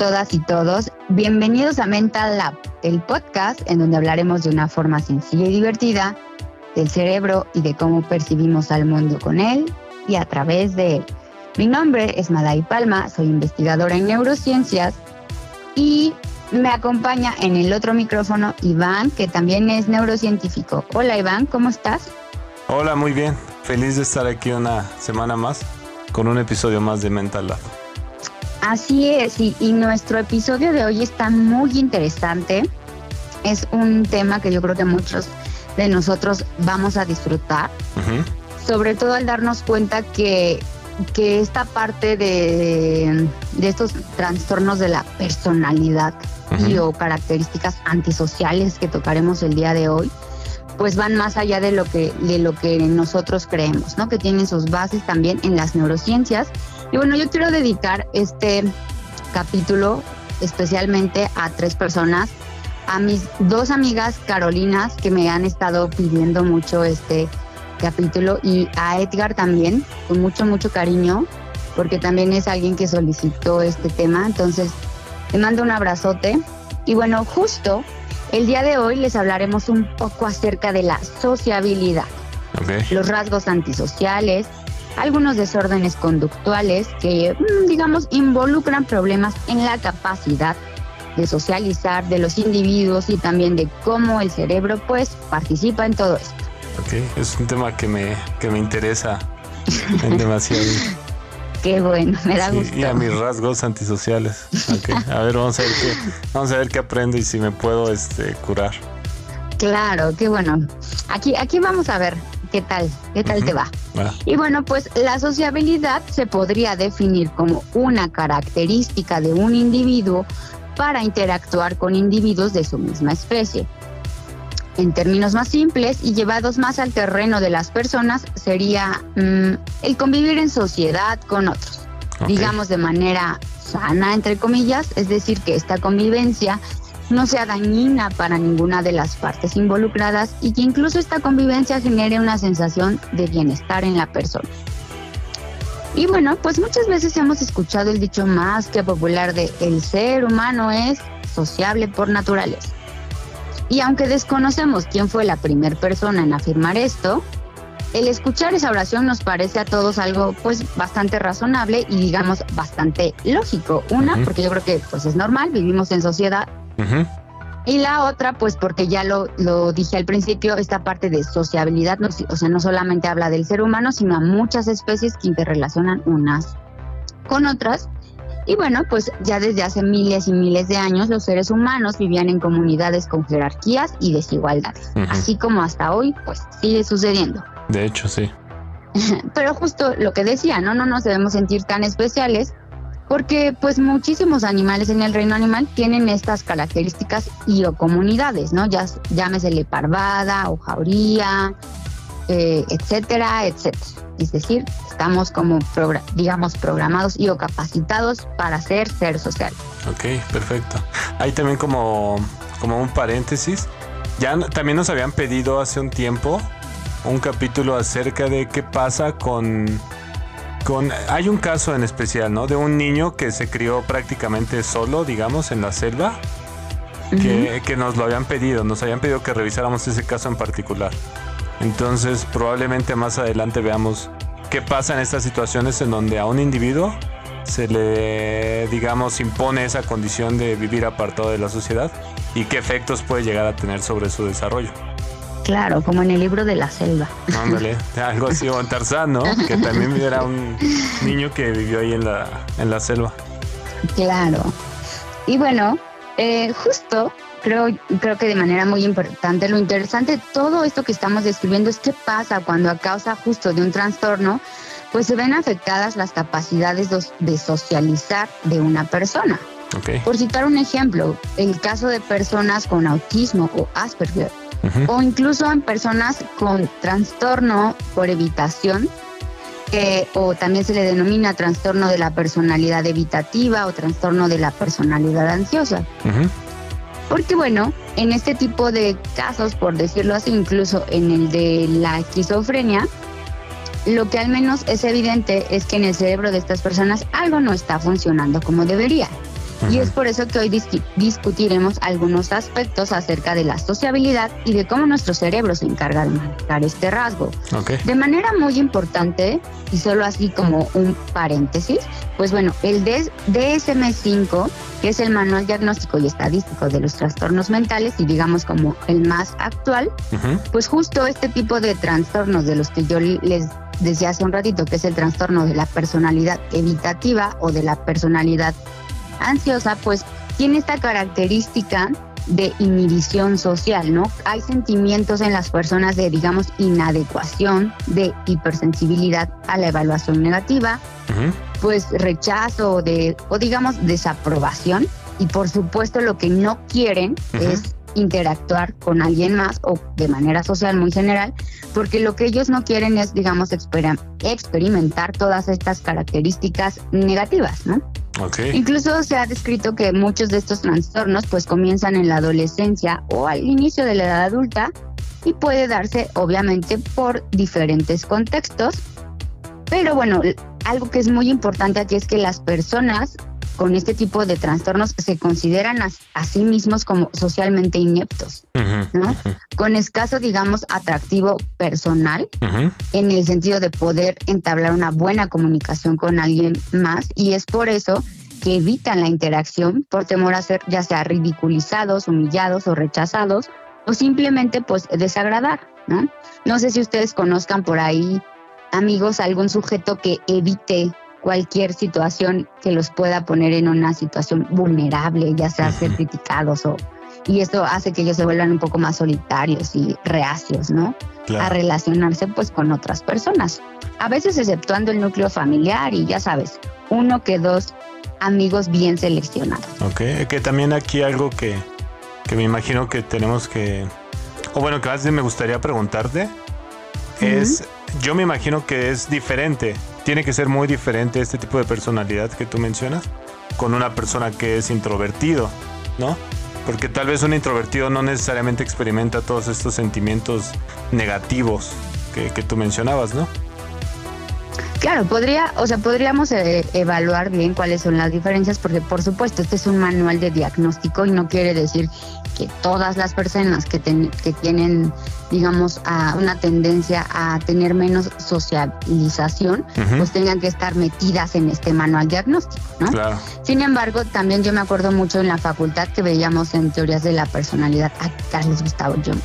Todas y todos, bienvenidos a Mental Lab, el podcast en donde hablaremos de una forma sencilla y divertida del cerebro y de cómo percibimos al mundo con él y a través de él. Mi nombre es Madai Palma, soy investigadora en neurociencias y me acompaña en el otro micrófono Iván, que también es neurocientífico. Hola Iván, ¿cómo estás? Hola, muy bien. Feliz de estar aquí una semana más con un episodio más de Mental Lab. Así es, y, nuestro episodio de hoy está muy interesante. Es un tema que yo creo que muchos de nosotros vamos a disfrutar, sobre todo al darnos cuenta que, que esta parte de, de estos trastornos de la personalidad y o características antisociales que tocaremos el día de hoy, pues van más allá de lo que de lo que nosotros creemos, ¿no? Que tienen sus bases también en las neurociencias. Y bueno, yo quiero dedicar este capítulo especialmente a tres personas, a mis dos amigas carolinas que me han estado pidiendo mucho este capítulo y a Edgar también, con mucho, mucho cariño, porque también es alguien que solicitó este tema. Entonces, le mando un abrazote. Y bueno, justo el día de hoy les hablaremos un poco acerca de la sociabilidad, los rasgos antisociales, algunos desórdenes conductuales que, mm, digamos, involucran problemas en la capacidad de socializar de los individuos y también de cómo el cerebro pues participa en todo esto. Ok, es un tema que me, que me interesa demasiado. Qué bueno, me da gusto. Y a mis rasgos antisociales. A ver, vamos a ver qué, vamos a ver qué aprendo y si me puedo este curar. Claro, qué bueno. Aquí, aquí vamos a ver qué tal, qué tal te va. Y bueno, pues la sociabilidad se podría definir como una característica de un individuo para interactuar con individuos de su misma especie. En términos más simples y llevados más al terreno de las personas, sería mm, el convivir en sociedad con otros, digamos de manera sana, entre comillas, es decir, que esta convivencia no sea dañina para ninguna de las partes involucradas y que incluso esta convivencia genere una sensación de bienestar en la persona. Y bueno, pues muchas veces hemos escuchado el dicho más que popular de el ser humano es sociable por naturaleza. Y aunque desconocemos quién fue la primera persona en afirmar esto, el escuchar esa oración nos parece a todos algo pues bastante razonable y digamos bastante lógico. Una, porque yo creo que pues es normal, vivimos en sociedad. Y la otra, pues porque ya lo, lo dije al principio, esta parte de sociabilidad, o sea, no solamente habla del ser humano, sino a muchas especies que interrelacionan unas con otras y bueno, pues ya desde hace miles y miles de años los seres humanos vivían en comunidades con jerarquías y desigualdades. Así como hasta hoy, pues sigue sucediendo. De hecho, sí. Pero justo lo que decía, ¿no? No nos debemos sentir tan especiales porque pues muchísimos animales en el reino animal tienen estas características y o comunidades, ¿no? Ya, llámesele parvada o jauría, eh, etcétera, etcétera. Es decir, estamos como, digamos, programados y o capacitados para ser ser social. Ok, perfecto. Hay también como, como un paréntesis. Ya también nos habían pedido hace un tiempo un capítulo acerca de qué pasa con, con... Hay un caso en especial, ¿no? De un niño que se crió prácticamente solo, digamos, en la selva. que, que nos lo habían pedido, nos habían pedido que revisáramos ese caso en particular. Entonces probablemente más adelante veamos qué pasa en estas situaciones en donde a un individuo se le, digamos, impone esa condición de vivir apartado de la sociedad y qué efectos puede llegar a tener sobre su desarrollo. Claro, como en el libro de la selva. Ándale, algo así, o en Tarzán, ¿no? Que también era un niño que vivió ahí en la, en la selva. Claro. Y bueno, eh, justo creo, creo que de manera muy importante. Lo interesante de todo esto que estamos describiendo es qué pasa cuando a causa justo de un trastorno, pues se ven afectadas las capacidades de socializar de una persona. Por citar un ejemplo, el caso de personas con autismo o Asperger, o incluso en personas con trastorno por evitación, o también se le denomina trastorno de la personalidad evitativa o trastorno de la personalidad ansiosa. Porque bueno, en este tipo de casos, por decirlo así, incluso en el de la esquizofrenia, lo que al menos es evidente es que en el cerebro de estas personas algo no está funcionando como debería. Y es por eso que hoy discutiremos algunos aspectos acerca de la sociabilidad y de cómo nuestro cerebro se encarga de manejar este rasgo. De manera muy importante, y solo así como un paréntesis, pues bueno, el DSM-5, que es el Manual Diagnóstico y Estadístico de los Trastornos Mentales, y digamos como el más actual, pues justo este tipo de trastornos de los que yo les decía hace un ratito, que es el trastorno de la personalidad evitativa o de la personalidad ansiosa, pues tiene esta característica de inhibición social, ¿no? Hay sentimientos en las personas de, digamos, inadecuación, de hipersensibilidad a la evaluación negativa, pues rechazo de, o digamos, desaprobación. Y por supuesto lo que no quieren es interactuar con alguien más o de manera social muy general, porque lo que ellos no quieren es, digamos, experimentar todas estas características negativas, ¿no? Incluso se ha descrito que muchos de estos trastornos pues comienzan en la adolescencia o al inicio de la edad adulta y puede darse obviamente por diferentes contextos. Pero bueno, algo que es muy importante aquí es que las personas con este tipo de trastornos se consideran a, sí mismos como socialmente ineptos, ¿no? Con escaso, digamos, atractivo personal, en el sentido de poder entablar una buena comunicación con alguien más, y es por eso que evitan la interacción por temor a ser ya sea ridiculizados, humillados o rechazados, o simplemente pues desagradar, ¿no? No sé si ustedes conozcan por ahí, amigos, algún sujeto que evite cualquier situación que los pueda poner en una situación vulnerable, ya sea ser criticados o y esto hace que ellos se vuelvan un poco más solitarios y reacios, ¿no? A relacionarse pues con otras personas. A veces exceptuando el núcleo familiar y ya sabes, uno que dos amigos bien seleccionados. Ok, que también aquí algo que, que me imagino que tenemos que, o bueno, que más me gustaría preguntarte, es, yo me imagino que es diferente tiene que ser muy diferente este tipo de personalidad que tú mencionas con una persona que es introvertido, ¿no? Porque tal vez un introvertido no necesariamente experimenta todos estos sentimientos negativos que, que tú mencionabas, ¿no? Claro, podría, o sea, podríamos eh, evaluar bien cuáles son las diferencias, porque por supuesto este es un manual de diagnóstico y no quiere decir que todas las personas que, que tienen, digamos, a una tendencia a tener menos socialización, pues tengan que estar metidas en este manual diagnóstico, ¿no? Claro. Sin embargo, también yo me acuerdo mucho en la facultad que veíamos en teorías de la personalidad a Carlos Gustavo Jung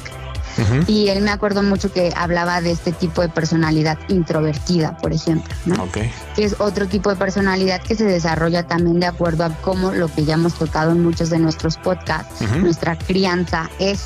y él me acuerdo mucho que hablaba de este tipo de personalidad introvertida, por ejemplo, ¿no? Que es otro tipo de personalidad que se desarrolla también de acuerdo a cómo lo que ya hemos tocado en muchos de nuestros podcasts, nuestra crianza es.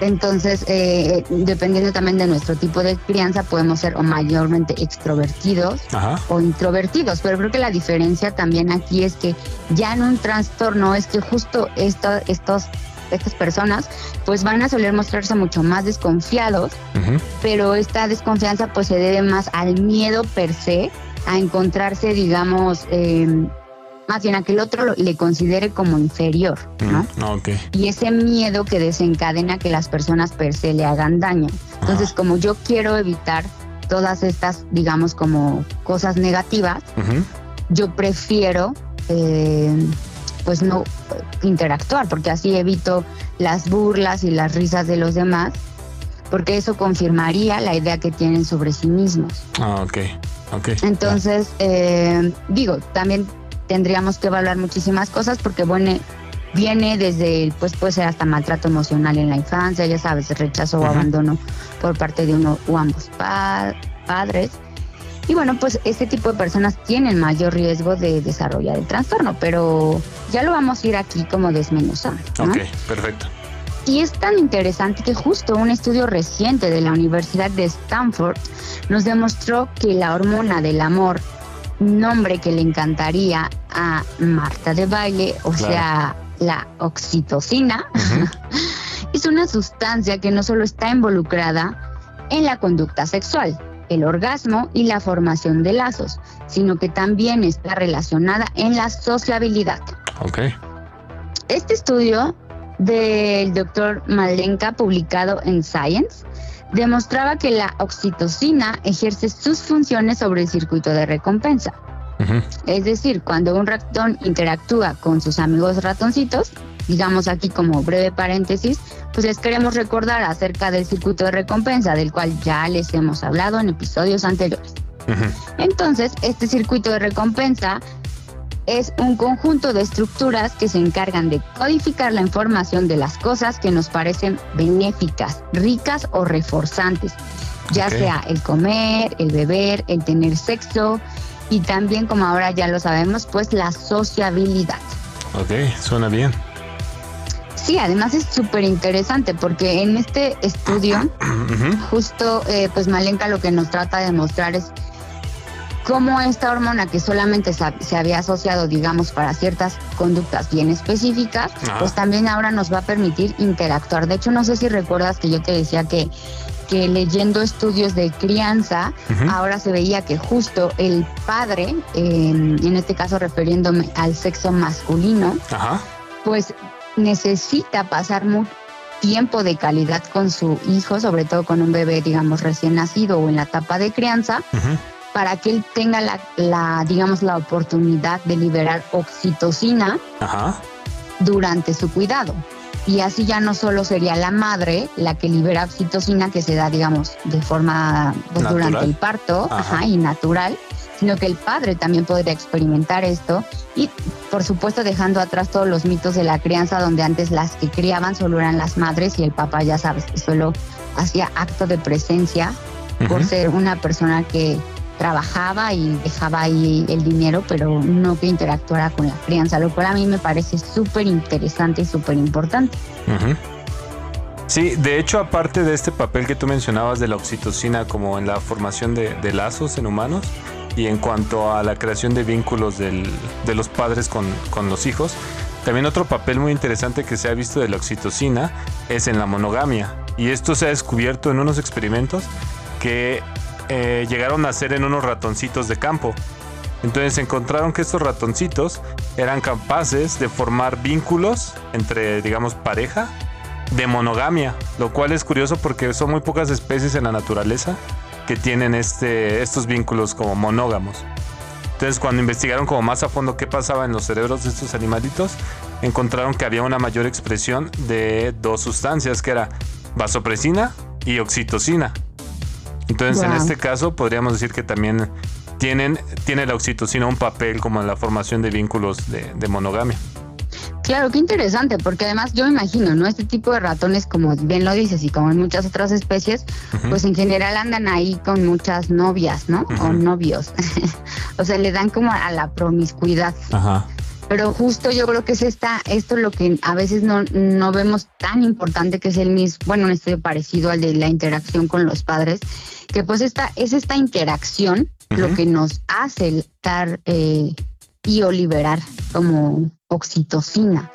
Entonces, eh, dependiendo también de nuestro tipo de crianza, podemos ser o mayormente extrovertidos o introvertidos. Pero creo que la diferencia también aquí es que ya en un trastorno es que justo esto, estos estas personas pues van a soler mostrarse mucho más desconfiados, pero esta desconfianza pues se debe más al miedo per se, a encontrarse digamos... Em, más bien a que el otro le considere como inferior, ¿no? Y ese miedo que desencadena que las personas per se le hagan daño. Entonces, como yo quiero evitar todas estas, digamos, como cosas negativas, yo prefiero eh, pues no interactuar, porque así evito las burlas y las risas de los demás, porque eso confirmaría la idea que tienen sobre sí mismos. Ah, ok, ok. Entonces, eh, digo, también tendríamos que evaluar muchísimas cosas porque, bueno, viene desde, pues puede ser hasta maltrato emocional en la infancia, ya sabes, rechazo o abandono por parte de uno o ambos padres. Y bueno, pues este tipo de personas tienen mayor riesgo de desarrollar el trastorno, pero ya lo vamos a ir aquí como desmenuzando. Ok, perfecto. Y es tan interesante que justo un estudio reciente de la Universidad de Stanford nos demostró que la hormona del amor, nombre que le encantaría a Marta de baile, o sea, la oxitocina, es una sustancia que no solo está involucrada en la conducta sexual, el orgasmo y la formación de lazos, sino que también está relacionada en la sociabilidad. Ok. Este estudio del doctor Malenka, publicado en Science, demostraba que la oxitocina ejerce sus funciones sobre el circuito de recompensa. Es decir, cuando un ratón interactúa con sus amigos ratoncitos, digamos aquí como breve paréntesis, pues les queremos recordar acerca del circuito de recompensa, del cual ya les hemos hablado en episodios anteriores. Entonces, este circuito de recompensa es un conjunto de estructuras que se encargan de codificar la información de las cosas que nos parecen benéficas, ricas o reforzantes, ya sea el comer, el beber, el tener sexo y también, como ahora ya lo sabemos, pues la sociabilidad. Ok, suena bien. Sí, además es súper interesante porque en este estudio, justo, eh, pues Malenka lo que nos trata de mostrar es cómo esta hormona que solamente se había asociado, digamos, para ciertas conductas bien específicas, pues también ahora nos va a permitir interactuar. De hecho, no sé si recuerdas que yo te decía que que leyendo estudios de crianza, ahora se veía que justo el padre, en este caso refiriéndome al sexo masculino, pues necesita pasar mucho tiempo de calidad con su hijo, sobre todo con un bebé, digamos, recién nacido o en la etapa de crianza, para que él tenga la, digamos, la oportunidad de liberar oxitocina durante su cuidado. Y así ya no solo sería la madre la que libera oxitocina, que se da, digamos, de forma pues, durante el parto y natural, sino que el padre también podría experimentar esto y por supuesto dejando atrás todos los mitos de la crianza donde antes las que criaban solo eran las madres y el papá ya sabes que solo hacía acto de presencia por ser una persona que trabajaba y dejaba ahí el dinero, pero no que interactuara con la crianza, lo cual a mí me parece súper interesante y súper importante. Sí, de hecho, aparte de este papel que tú mencionabas de la oxitocina como en la formación de, lazos en humanos y en cuanto a la creación de vínculos de los padres con, con los hijos, también otro papel muy interesante que se ha visto de la oxitocina es en la monogamia. Y esto se ha descubierto en unos experimentos que eh, llegaron a ser en unos ratoncitos de campo. Entonces encontraron que estos ratoncitos eran capaces de formar vínculos entre, digamos, pareja de monogamia, lo cual es curioso porque son muy pocas especies en la naturaleza que tienen este, estos vínculos como monógamos. Entonces cuando investigaron como más a fondo qué pasaba en los cerebros de estos animalitos, encontraron que había una mayor expresión de dos sustancias que era vasopresina y oxitocina. Entonces, en este caso, podríamos decir que también tienen, tiene la oxitocina un papel como en la formación de vínculos de, monogamia. Claro, qué interesante, porque además yo me imagino, ¿no? Este tipo de ratones, como bien lo dices, y como en muchas otras especies, pues en general andan ahí con muchas novias, ¿no? O novios. o sea, le dan como a la promiscuidad. Ajá. Pero justo yo creo que es esta, esto lo que a veces no, no vemos tan importante que es el mismo, bueno, un estudio parecido al de la interacción con los padres, que pues esta, es esta interacción lo que nos hace dar eh, y o liberar como oxitocina.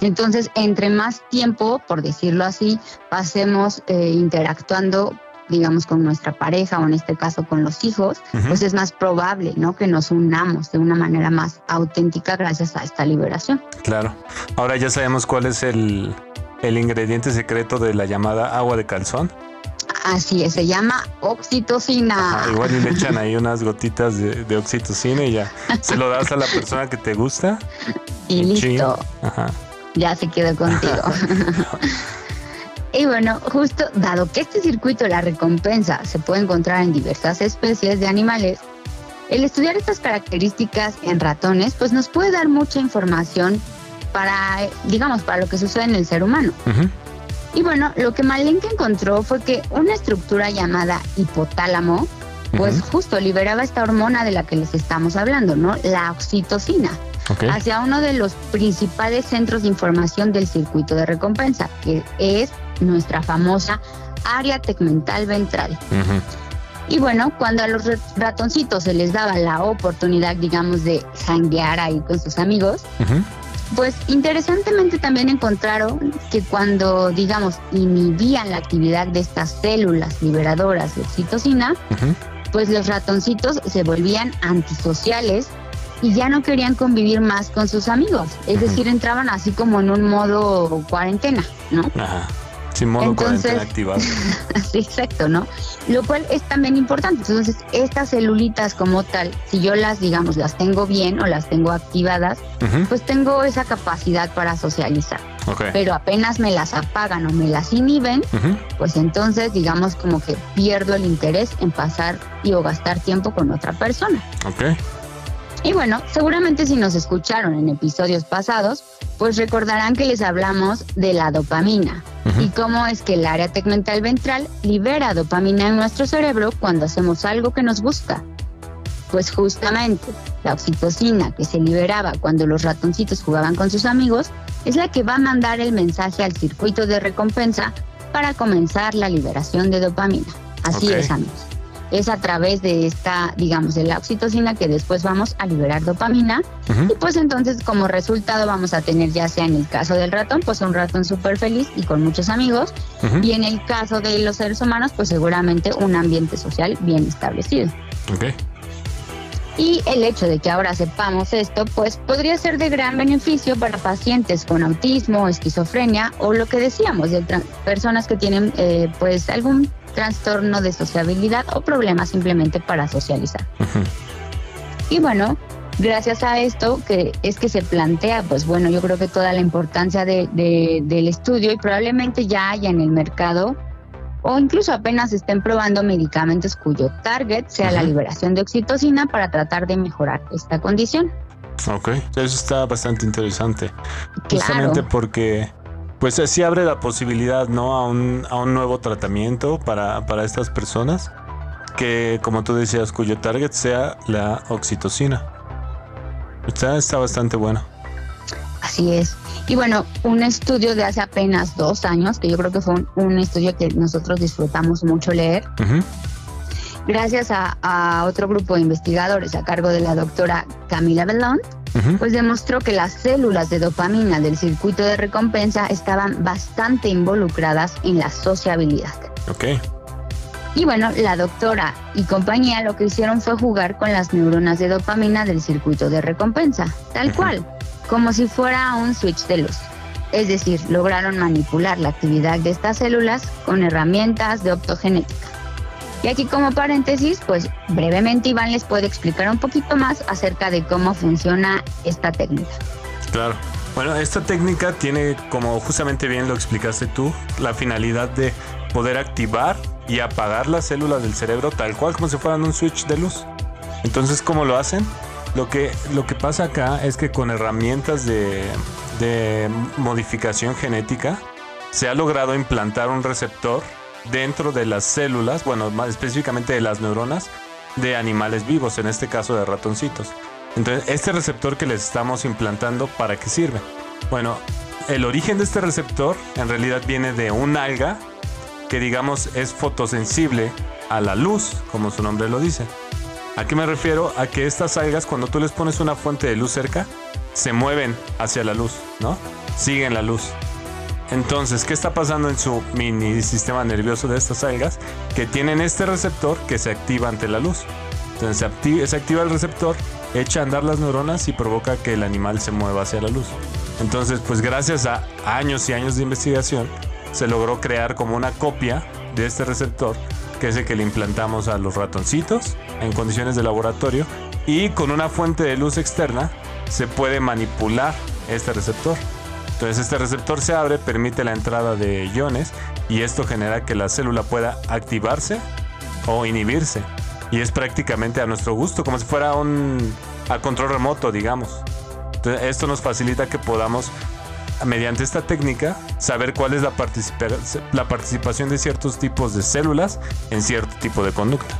Entonces, entre más tiempo, por decirlo así, pasemos eh, interactuando digamos, con nuestra pareja o en este caso con los hijos, pues es más probable, ¿no? Que nos unamos de una manera más auténtica gracias a esta liberación. Claro. Ahora ya sabemos cuál es el, el ingrediente secreto de la llamada agua de calzón. Así es, se llama oxitocina. igual y le echan ahí unas gotitas de, oxitocina y ya se lo das a la persona que te gusta. Y, listo. Ya se quedó contigo. Y bueno, justo dado que este circuito de la recompensa se puede encontrar en diversas especies de animales, el estudiar estas características en ratones pues nos puede dar mucha información para, digamos, para lo que sucede en el ser humano. Y bueno, lo que Malenka encontró fue que una estructura llamada hipotálamo, pues justo liberaba esta hormona de la que les estamos hablando, ¿no? La oxitocina. hacia uno de los principales centros de información del circuito de recompensa, que es nuestra famosa área tegmental ventral. Y bueno, cuando a los ratoncitos se les daba la oportunidad, digamos, de janguear ahí con sus amigos, pues interesantemente también encontraron que cuando, digamos, inhibían la actividad de estas células liberadoras de oxitocina, pues los ratoncitos se volvían antisociales y ya no querían convivir más con sus amigos. Es decir, entraban así como en un modo cuarentena, ¿no? Modo Entonces, activado. exacto, ¿no? Lo cual es también importante. Entonces, estas celulitas como tal, si yo las, digamos, las tengo bien o las tengo activadas, pues tengo esa capacidad para socializar. Pero apenas me las apagan o me las inhiben, pues entonces, digamos, como que pierdo el interés en pasar y o gastar tiempo con otra persona. Ok. Y bueno, seguramente si nos escucharon en episodios pasados, pues recordarán que les hablamos de la dopamina y cómo es que el área tegmental ventral libera dopamina en nuestro cerebro cuando hacemos algo que nos gusta. Pues justamente la oxitocina que se liberaba cuando los ratoncitos jugaban con sus amigos es la que va a mandar el mensaje al circuito de recompensa para comenzar la liberación de dopamina. Así es, amigos es a través de esta, digamos, de la oxitocina que después vamos a liberar dopamina y pues entonces como resultado vamos a tener ya sea en el caso del ratón, pues un ratón súper feliz y con muchos amigos y en el caso de los seres humanos, pues seguramente un ambiente social bien establecido. Okay. Y el hecho de que ahora sepamos esto, pues podría ser de gran beneficio para pacientes con autismo, esquizofrenia o lo que decíamos, de personas que tienen eh, pues algún trastorno de sociabilidad o problemas simplemente para socializar. Y bueno, gracias a esto que es que se plantea, pues bueno, yo creo que toda la importancia de, del estudio y probablemente ya haya en el mercado o incluso apenas estén probando medicamentos cuyo target sea la liberación de oxitocina para tratar de mejorar esta condición. Ok, eso está bastante interesante. Justamente porque pues así abre la posibilidad, ¿no? A un, a un nuevo tratamiento para, para estas personas que, como tú decías, cuyo target sea la oxitocina. Está, está bastante bueno. Así es. Y bueno, un estudio de hace apenas dos años, que yo creo que fue un, estudio que nosotros disfrutamos mucho leer, gracias a, a, otro grupo de investigadores a cargo de la doctora Camila Bellón, pues demostró que las células de dopamina del circuito de recompensa estaban bastante involucradas en la sociabilidad. Ok. Y bueno, la doctora y compañía lo que hicieron fue jugar con las neuronas de dopamina del circuito de recompensa, tal cual, como si fuera un switch de luz. Es decir, lograron manipular la actividad de estas células con herramientas de optogenética. Y aquí como paréntesis, pues brevemente Iván les puede explicar un poquito más acerca de cómo funciona esta técnica. Claro. Bueno, esta técnica tiene, como justamente bien lo explicaste tú, la finalidad de poder activar y apagar las células del cerebro tal cual como si fueran un switch de luz. Entonces, ¿cómo lo hacen? Lo que, lo que pasa acá es que con herramientas de, de modificación genética se ha logrado implantar un receptor dentro de las células, bueno, más específicamente de las neuronas de animales vivos, en este caso de ratoncitos. Entonces, este receptor que les estamos implantando, ¿para qué sirve? Bueno, el origen de este receptor en realidad viene de un alga que digamos es fotosensible a la luz, como su nombre lo dice. ¿A qué me refiero? A que estas algas, cuando tú les pones una fuente de luz cerca, se mueven hacia la luz, ¿no? Siguen la luz. Entonces, ¿qué está pasando en su mini sistema nervioso de estas algas? Que tienen este receptor que se activa ante la luz. Entonces se activa, el receptor, echa a andar las neuronas y provoca que el animal se mueva hacia la luz. Entonces, pues gracias a años y años de investigación, se logró crear como una copia de este receptor, que es el que le implantamos a los ratoncitos en condiciones de laboratorio, y con una fuente de luz externa se puede manipular este receptor. Entonces este receptor se abre, permite la entrada de iones y esto genera que la célula pueda activarse o inhibirse. Y es prácticamente a nuestro gusto, como si fuera un a control remoto, digamos. Esto nos facilita que podamos, mediante esta técnica, saber cuál es la, la participación de ciertos tipos de células en cierto tipo de conducta.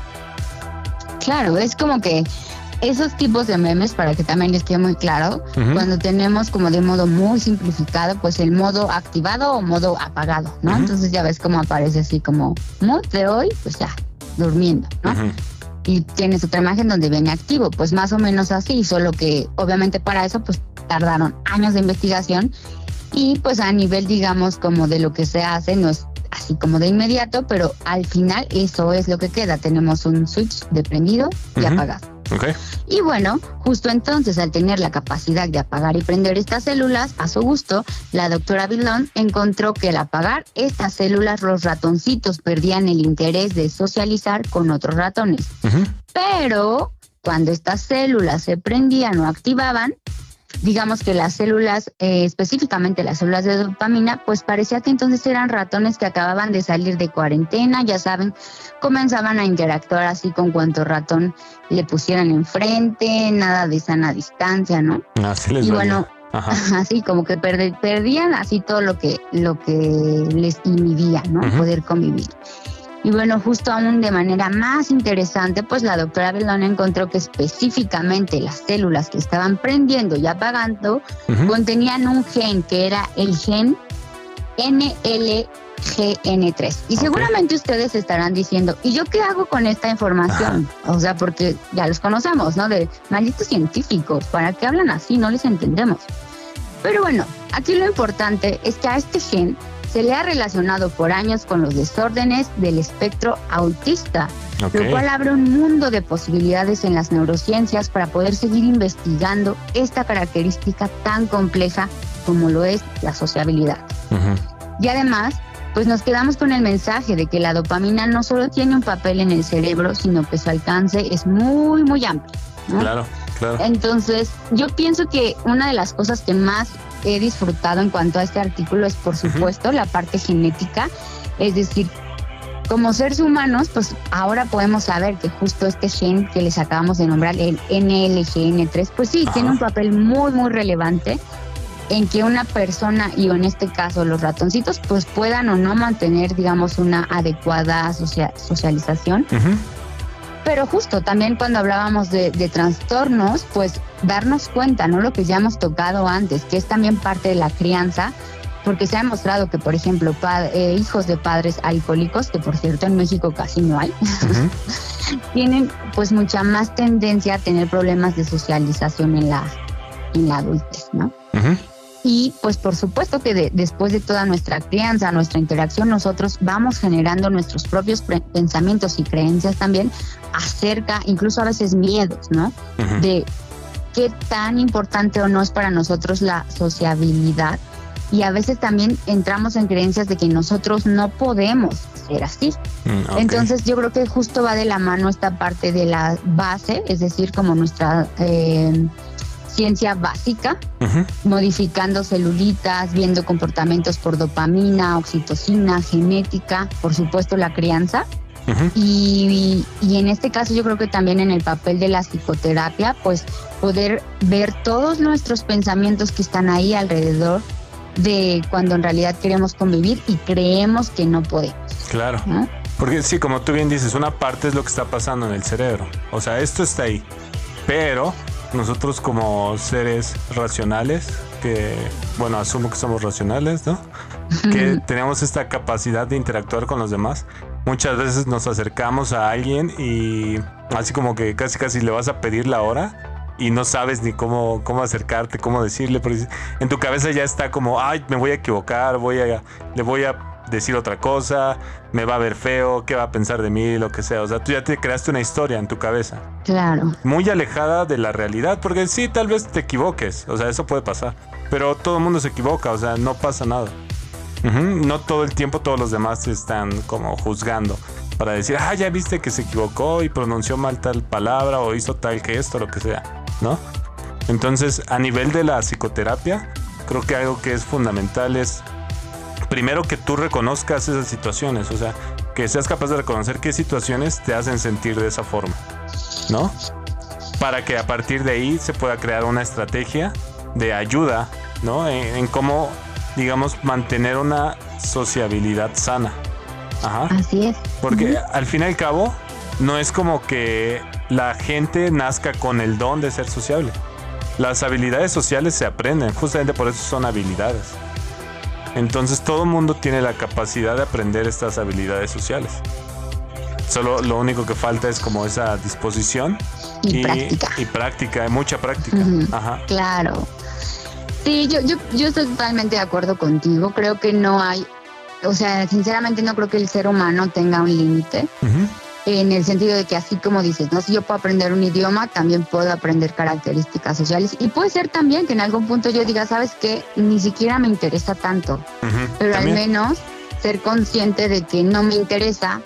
Claro, es como que esos tipos de memes, para que también les quede muy claro, cuando tenemos como de modo muy simplificado, pues el modo activado o modo apagado, ¿no? Entonces ya ves cómo aparece así como mood de hoy, pues ya, durmiendo, ¿no? Y tienes otra imagen donde viene activo, pues más o menos así, solo que obviamente para eso pues tardaron años de investigación y pues a nivel digamos como de lo que se hace no es así como de inmediato, pero al final eso es lo que queda, tenemos un switch de prendido y apagado. Y bueno, justo entonces, al tener la capacidad de apagar y prender estas células a su gusto, la doctora Villon encontró que al apagar estas células, los ratoncitos perdían el interés de socializar con otros ratones. Pero cuando estas células se prendían o activaban, digamos que las células, eh, específicamente las células de dopamina, pues parecía que entonces eran ratones que acababan de salir de cuarentena, ya saben, comenzaban a interactuar así con cuanto ratón le pusieran enfrente, nada de sana distancia, ¿no? Así les y bueno, así como que perdían así todo lo que, lo que les inhibía, ¿no? Poder convivir. Y bueno, justo aún de manera más interesante, pues la doctora Belón encontró que específicamente las células que estaban prendiendo y apagando contenían un gen que era el gen NLGN3. Y seguramente ustedes estarán diciendo, ¿y yo qué hago con esta información? O sea, porque ya los conocemos, ¿no? De malditos científicos, ¿para qué hablan así? No les entendemos. Pero bueno, aquí lo importante es que a este gen se le ha relacionado por años con los desórdenes del espectro autista, lo cual abre un mundo de posibilidades en las neurociencias para poder seguir investigando esta característica tan compleja como lo es la sociabilidad. Y además, pues nos quedamos con el mensaje de que la dopamina no solo tiene un papel en el cerebro, sino que su alcance es muy, muy amplio. Claro, claro. Entonces, yo pienso que una de las cosas que más he disfrutado en cuanto a este artículo es, por supuesto, la parte genética. Es decir, como seres humanos, pues ahora podemos saber que justo este gen que les acabamos de nombrar, el NLGN3, pues sí, tiene un papel muy, muy relevante en que una persona, y en este caso los ratoncitos, pues puedan o no mantener, digamos, una adecuada socialización. Pero justo también cuando hablábamos de, trastornos, pues darnos cuenta, ¿no? Lo que ya hemos tocado antes, que es también parte de la crianza, porque se ha demostrado que, por ejemplo, eh, hijos de padres alcohólicos, que por cierto en México casi no hay, tienen pues mucha más tendencia a tener problemas de socialización en la, en la adultez, ¿no? Y pues por supuesto que después de toda nuestra crianza, nuestra interacción, nosotros vamos generando nuestros propios pensamientos y creencias también acerca, incluso a veces miedos, ¿no? De qué tan importante o no es para nosotros la sociabilidad. Y a veces también entramos en creencias de que nosotros no podemos ser así. Mm, Entonces yo creo que justo va de la mano esta parte de la base, es decir, como nuestra... Eh, ciencia básica, modificando celulitas, viendo comportamientos por dopamina, oxitocina, genética, por supuesto la crianza. y, y, en este caso yo creo que también en el papel de la psicoterapia, pues poder ver todos nuestros pensamientos que están ahí alrededor de cuando en realidad queremos convivir y creemos que no podemos. Claro. Porque sí, como tú bien dices, una parte es lo que está pasando en el cerebro. O sea, esto está ahí. Pero nosotros como seres racionales, que, bueno, asumo que somos racionales, ¿no? Que tenemos esta capacidad de interactuar con los demás. Muchas veces nos acercamos a alguien y así como que casi casi le vas a pedir la hora y no sabes ni cómo, cómo acercarte, cómo decirle. Porque en tu cabeza ya está como, ay, me voy a equivocar, voy a, le voy a decir otra cosa, me va a ver feo, qué va a pensar de mí, lo que sea. O sea, tú ya te creaste una historia en tu cabeza. Claro. Muy alejada de la realidad, porque sí, tal vez te equivoques, o sea, eso puede pasar. Pero todo el mundo se equivoca, o sea, no pasa nada. No todo el tiempo todos los demás te están como juzgando para decir, ah, ya viste que se equivocó y pronunció mal tal palabra o hizo tal gesto, lo que sea, ¿no? Entonces, a nivel de la psicoterapia, creo que algo que es fundamental es primero que tú reconozcas esas situaciones, o sea, que seas capaz de reconocer qué situaciones te hacen sentir de esa forma, ¿no? Para que a partir de ahí se pueda crear una estrategia de ayuda, ¿no? En, cómo, digamos, mantener una sociabilidad sana. Ajá. Así es. Porque al fin y al cabo, no es como que la gente nazca con el don de ser sociable. Las habilidades sociales se aprenden, justamente por eso son habilidades. Entonces todo mundo tiene la capacidad de aprender estas habilidades sociales. Solo lo único que falta es como esa disposición y, práctica. Y práctica, mucha práctica. Ajá. Claro. Sí, yo, yo, yo estoy totalmente de acuerdo contigo. Creo que no hay, o sea, sinceramente no creo que el ser humano tenga un límite. En el sentido de que así como dices, no si yo puedo aprender un idioma, también puedo aprender características sociales. Y puede ser también que en algún punto yo diga, sabes que ni siquiera me interesa tanto, pero al menos ser consciente de que no me interesa.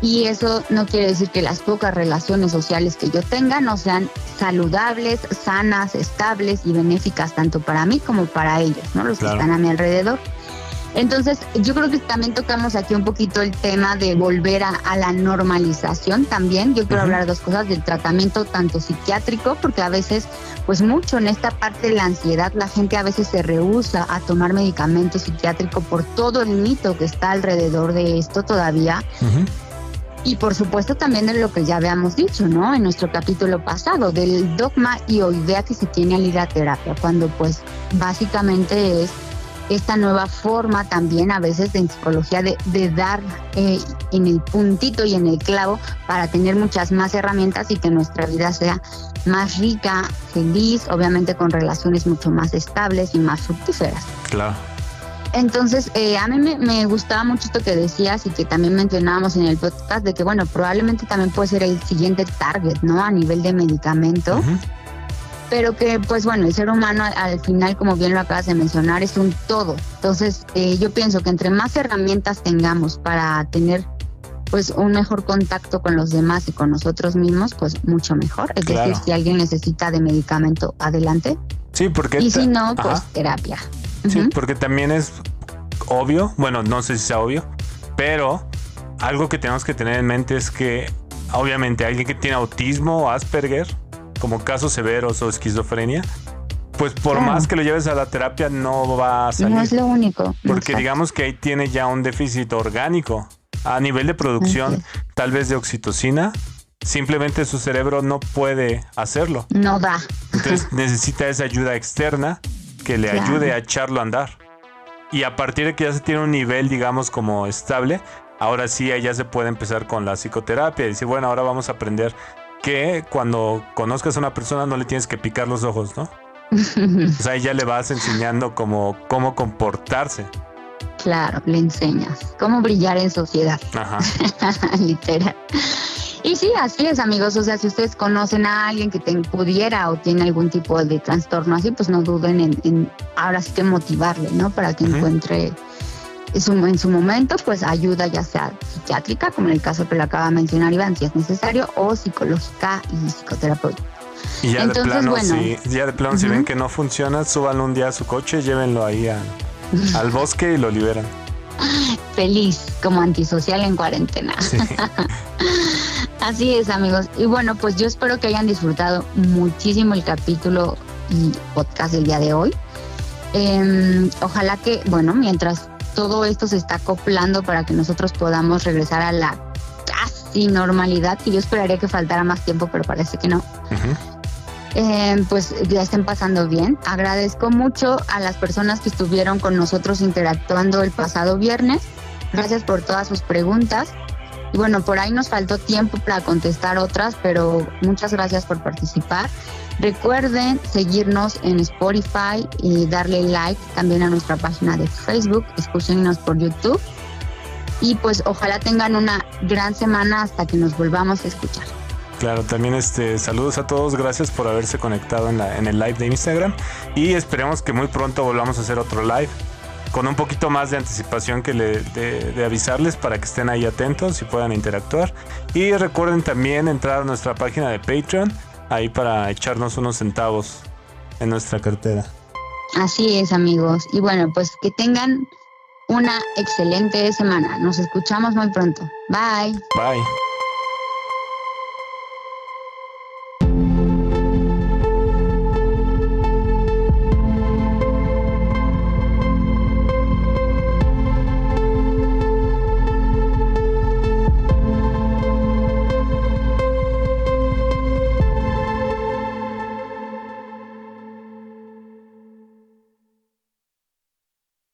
Y eso no quiere decir que las pocas relaciones sociales que yo tenga no sean saludables, sanas, estables y benéficas tanto para mí como para ellos, ¿no? Los que están a mi alrededor. Entonces, yo creo que también tocamos aquí un poquito el tema de volver a, la normalización también. Yo quiero hablar de dos cosas, del tratamiento tanto psiquiátrico, porque a veces, pues mucho en esta parte de la ansiedad, la gente a veces se rehúsa a tomar medicamento psiquiátrico por todo el mito que está alrededor de esto todavía. Y por supuesto también de lo que ya habíamos dicho, ¿no? En nuestro capítulo pasado, del dogma y o idea que se tiene al ir a terapia, cuando pues básicamente es esta nueva forma también a veces en psicología de, de dar eh, en el puntito y en el clavo para tener muchas más herramientas y que nuestra vida sea más rica, feliz, obviamente con relaciones mucho más estables y más fructíferas. Claro. Entonces, eh, a mí me, gustaba mucho esto que decías y que también mencionábamos en el podcast de que, bueno, probablemente también puede ser el siguiente target, ¿no? A nivel de medicamento pero que pues bueno, el ser humano al, final, como bien lo acabas de mencionar, es un todo. Entonces eh, yo pienso que entre más herramientas tengamos para tener pues un mejor contacto con los demás y con nosotros mismos, pues mucho mejor. Es decir, si alguien necesita de medicamento, adelante. Sí, porque... Y si no, pues terapia. Sí, porque también es obvio, bueno, no sé si sea obvio, pero algo que tenemos que tener en mente es que obviamente alguien que tiene autismo o Asperger, como casos severos o esquizofrenia, pues por más que lo lleves a la terapia no va a salir. No es lo único. Porque digamos que ahí tiene ya un déficit orgánico a nivel de producción, tal vez de oxitocina. Simplemente su cerebro no puede hacerlo. No da. Entonces necesita esa ayuda externa que le ayude a echarlo a andar. Y a partir de que ya se tiene un nivel, digamos, como estable, ahora sí ya se puede empezar con la psicoterapia y decir, bueno, ahora vamos a aprender que cuando conozcas a una persona no le tienes que picar los ojos, ¿no? o sea, ya le vas enseñando cómo, cómo comportarse. Claro, le enseñas cómo brillar en sociedad. Ajá. Literal. Y sí, así es, amigos. O sea, si ustedes conocen a alguien que te pudiera o tiene algún tipo de trastorno así, pues no duden en, ahora sí que motivarle, ¿no? Para que encuentre en su momento, pues ayuda ya sea psiquiátrica, como en el caso que le acaba de mencionar Iván, si es necesario, o psicológica y psicoterapéutica. Y ya de plano, si, ya de plano, si ven que no funciona, suban un día a su coche, llévenlo ahí al bosque y lo liberan. Feliz, como antisocial en cuarentena. Así es, amigos. Y bueno, pues yo espero que hayan disfrutado muchísimo el capítulo y podcast del día de hoy. Em, ojalá que, bueno, mientras todo esto se está acoplando para que nosotros podamos regresar a la casi normalidad, y yo esperaría que faltara más tiempo, pero parece que no. Eh, pues ya estén pasando bien. Agradezco mucho a las personas que estuvieron con nosotros interactuando el pasado viernes. Gracias por todas sus preguntas. Y bueno, por ahí nos faltó tiempo para contestar otras, pero muchas gracias por participar. Recuerden seguirnos en Spotify y darle like también a nuestra página de Facebook. Escúchenos por YouTube. Y pues ojalá tengan una gran semana hasta que nos volvamos a escuchar. Claro, también este saludos a todos, gracias por haberse conectado en, la, en el live de Instagram y esperemos que muy pronto volvamos a hacer otro live con un poquito más de anticipación que le, de, avisarles para que estén ahí atentos y puedan interactuar. Y recuerden también entrar a nuestra página de Patreon ahí para echarnos unos centavos en nuestra cartera. Así es, amigos. Y bueno, pues que tengan una excelente semana. Nos escuchamos muy pronto. Bye. Bye.